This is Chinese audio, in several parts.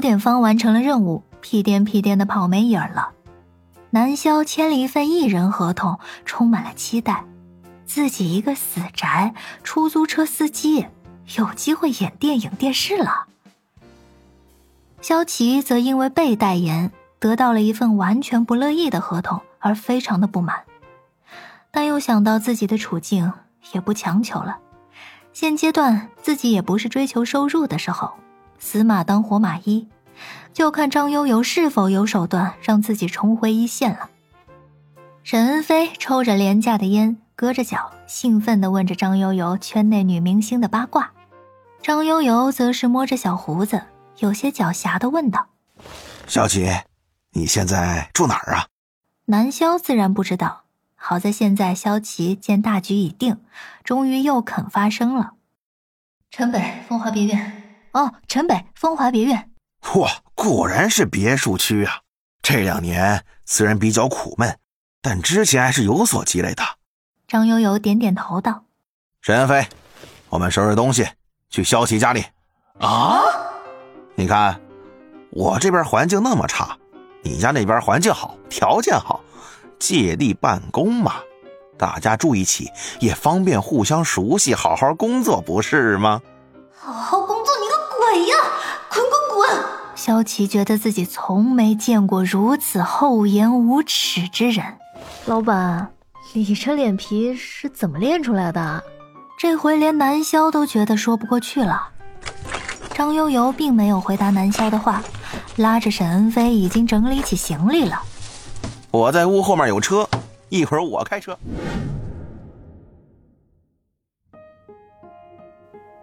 点方完成了任务，屁颠屁颠的跑没影了。南萧签了一份艺人合同，充满了期待。自己一个死宅出租车司机，有机会演电影电视了。萧琪则因为被代言，得到了一份完全不乐意的合同，而非常的不满。但又想到自己的处境，也不强求了。现阶段自己也不是追求收入的时候，死马当活马医，就看张悠悠是否有手段让自己重回一线了。沈恩飞抽着廉价的烟，搁着脚，兴奋地问着张悠悠圈内女明星的八卦。张悠悠则是摸着小胡子，有些狡黠地问道：“小琪，你现在住哪儿啊？”南萧自然不知道。好在现在萧琪见大局已定，终于又肯发声了。城北风华别院，哦，城北风华别院。哇，果然是别墅区啊！这两年虽然比较苦闷，但之前还是有所积累的。张悠悠点点头道：“沈恩飞，我们收拾东西去萧琪家里。”啊！你看，我这边环境那么差，你家那边环境好，条件好。借力办公嘛，大家住一起也方便互相熟悉，好好工作不是吗？好好工作你个鬼呀！滚滚滚！萧琪觉得自己从没见过如此厚颜无耻之人。老板，你这脸皮是怎么练出来的？这回连南萧都觉得说不过去了。张悠悠并没有回答南萧的话，拉着沈恩飞已经整理起行李了。我在屋后面有车，一会儿我开车。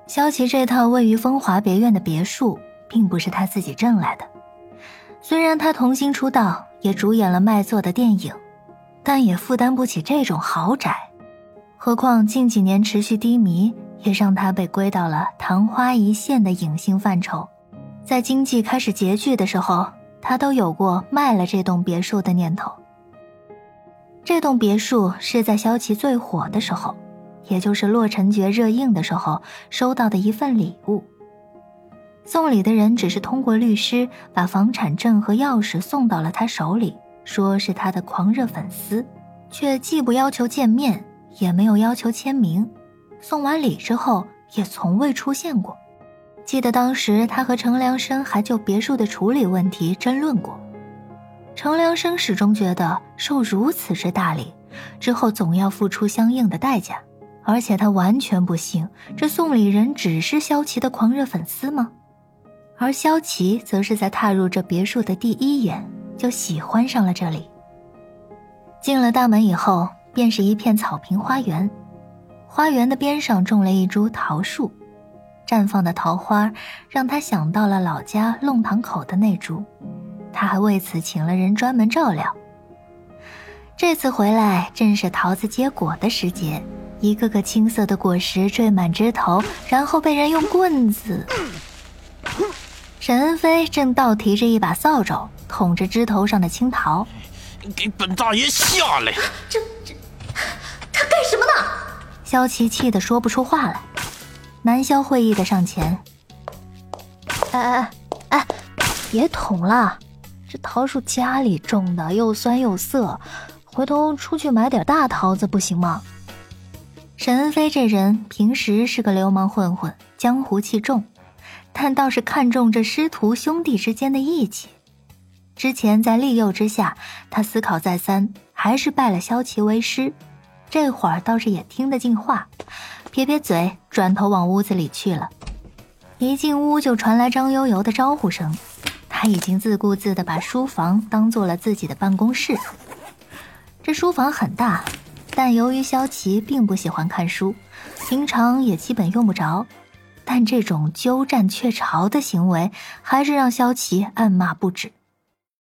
萧琪这套位于风华别院的别墅，并不是他自己挣来的。虽然他童星出道，也主演了卖座的电影，但也负担不起这种豪宅。何况近几年持续低迷，也让他被归到了昙花一现的影星范畴。在经济开始拮据的时候。他都有过卖了这栋别墅的念头。这栋别墅是在萧琪最火的时候，也就是《洛尘诀》热映的时候收到的一份礼物。送礼的人只是通过律师把房产证和钥匙送到了他手里，说是他的狂热粉丝，却既不要求见面，也没有要求签名。送完礼之后，也从未出现过。记得当时他和程良生还就别墅的处理问题争论过，程良生始终觉得受如此之大礼，之后总要付出相应的代价，而且他完全不信这送礼人只是萧琪的狂热粉丝吗？而萧琪则是在踏入这别墅的第一眼就喜欢上了这里。进了大门以后，便是一片草坪花园，花园的边上种了一株桃树。绽放的桃花让他想到了老家弄堂口的那株，他还为此请了人专门照料。这次回来正是桃子结果的时节，一个个青色的果实缀满枝头，然后被人用棍子。沈恩飞正倒提着一把扫帚捅着枝头上的青桃，给本大爷下来！这这，他干什么呢？萧琪气得说不出话来。南萧会意的上前，哎哎哎，别捅了，这桃树家里种的，又酸又涩，回头出去买点大桃子不行吗？沈恩飞这人平时是个流氓混混，江湖气重，但倒是看重这师徒兄弟之间的义气。之前在利诱之下，他思考再三，还是拜了萧琪为师。这会儿倒是也听得进话。撇撇嘴，转头往屋子里去了。一进屋就传来张悠悠的招呼声。他已经自顾自地把书房当做了自己的办公室。这书房很大，但由于萧琪并不喜欢看书，平常也基本用不着。但这种鸠占鹊巢的行为，还是让萧琪暗骂不止。